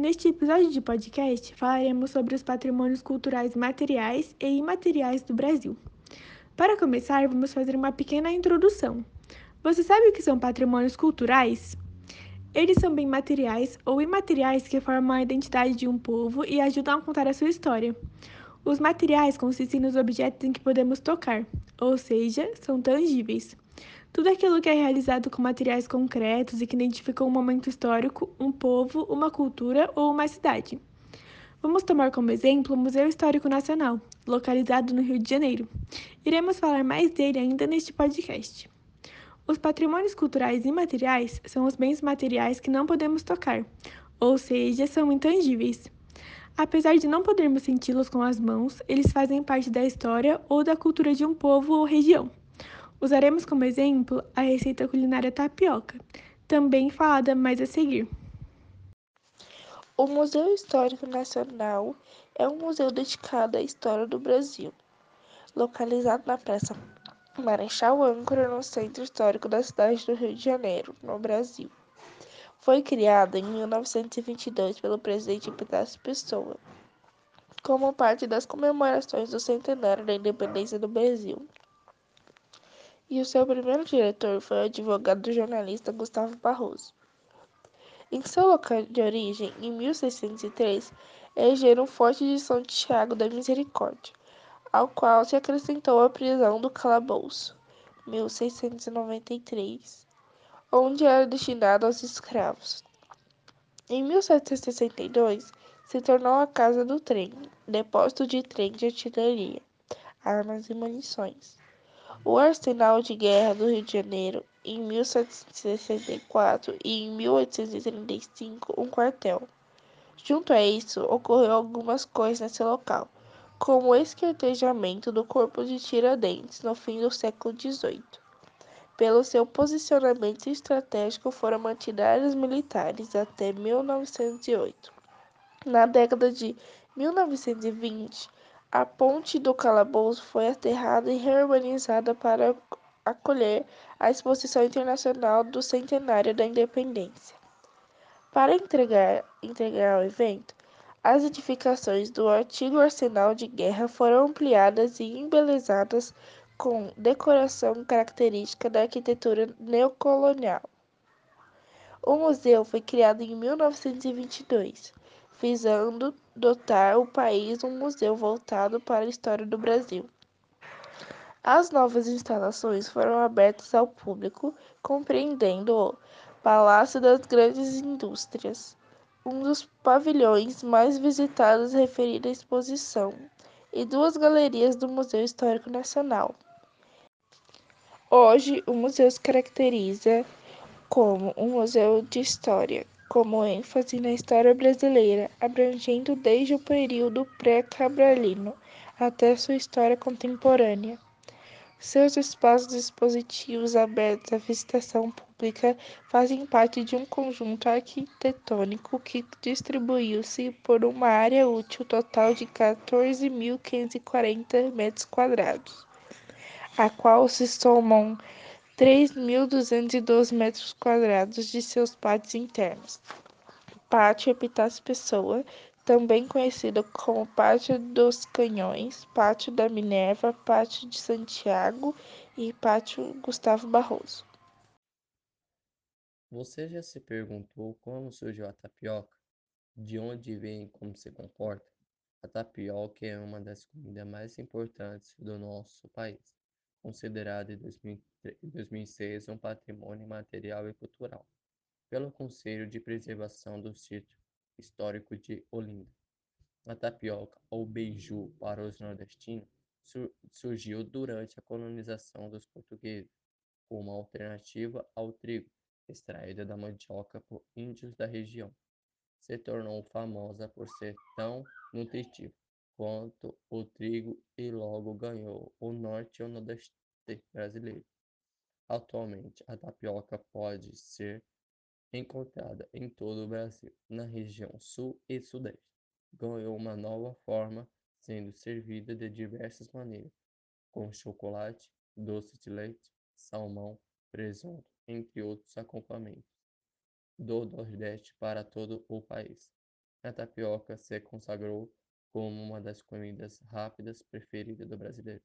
Neste episódio de podcast, falaremos sobre os patrimônios culturais materiais e imateriais do Brasil. Para começar, vamos fazer uma pequena introdução. Você sabe o que são patrimônios culturais? Eles são bem materiais ou imateriais que formam a identidade de um povo e ajudam a contar a sua história. Os materiais consistem nos objetos em que podemos tocar, ou seja, são tangíveis. Tudo aquilo que é realizado com materiais concretos e que identificam um momento histórico, um povo, uma cultura ou uma cidade. Vamos tomar como exemplo o Museu Histórico Nacional, localizado no Rio de Janeiro. Iremos falar mais dele ainda neste podcast. Os patrimônios culturais imateriais são os bens materiais que não podemos tocar, ou seja, são intangíveis. Apesar de não podermos senti-los com as mãos, eles fazem parte da história ou da cultura de um povo ou região. Usaremos como exemplo a receita culinária tapioca, também falada mais a seguir. O Museu Histórico Nacional é um museu dedicado à história do Brasil, localizado na Praça Marechal Âncora, no centro histórico da cidade do Rio de Janeiro, no Brasil. Foi criado em 1922 pelo presidente Epitácio Pessoa, como parte das comemorações do centenário da independência do Brasil. E o seu primeiro diretor foi o advogado jornalista Gustavo Barroso. Em seu local de origem, em 1603, elegeram o Forte de São Tiago da Misericórdia, ao qual se acrescentou a prisão do Calabouço, 1693 onde era destinado aos escravos. Em 1762, se tornou a Casa do Trem, depósito de trem de artilharia, armas e munições. O Arsenal de Guerra do Rio de Janeiro, em 1764 e em 1835, um quartel. Junto a isso, ocorreu algumas coisas nesse local, como o esquartejamento do corpo de Tiradentes no fim do século XVIII pelo seu posicionamento estratégico foram mantidas áreas militares até 1908. Na década de 1920, a Ponte do Calabouço foi aterrada e reurbanizada para acolher a Exposição Internacional do Centenário da Independência. Para entregar, entregar o evento, as edificações do antigo arsenal de guerra foram ampliadas e embelezadas com decoração característica da arquitetura neocolonial. O museu foi criado em 1922, visando dotar o país um museu voltado para a história do Brasil. As novas instalações foram abertas ao público, compreendendo o Palácio das Grandes Indústrias, um dos pavilhões mais visitados referida à exposição, e duas galerias do Museu Histórico Nacional. Hoje, o museu se caracteriza como um museu de história, com ênfase na história brasileira, abrangendo desde o período pré-cabralino até sua história contemporânea. Seus espaços expositivos abertos à visitação pública fazem parte de um conjunto arquitetônico que distribuiu-se por uma área útil total de 14.540 metros quadrados a qual se somam 3.212 metros quadrados de seus pátios internos. Pátio Epitácio Pessoa, também conhecido como Pátio dos Canhões, Pátio da Minerva, Pátio de Santiago e Pátio Gustavo Barroso. Você já se perguntou como surgiu a tapioca? De onde vem e como se comporta? A tapioca é uma das comidas mais importantes do nosso país considerado em 2006 um patrimônio material e cultural pelo Conselho de Preservação do Sítio Histórico de Olinda. A tapioca, ou beiju para os nordestinos, surgiu durante a colonização dos portugueses, como alternativa ao trigo, extraída da mandioca por índios da região. Se tornou famosa por ser tão nutritiva quanto o trigo e logo ganhou o norte e o nordeste brasileiro. Atualmente, a tapioca pode ser encontrada em todo o Brasil, na região sul e sudeste. Ganhou uma nova forma, sendo servida de diversas maneiras, com chocolate, doce de leite, salmão, presunto, entre outros acompanhamentos, do Nordeste para todo o país. A tapioca se consagrou como uma das comidas rápidas preferidas do brasileiro.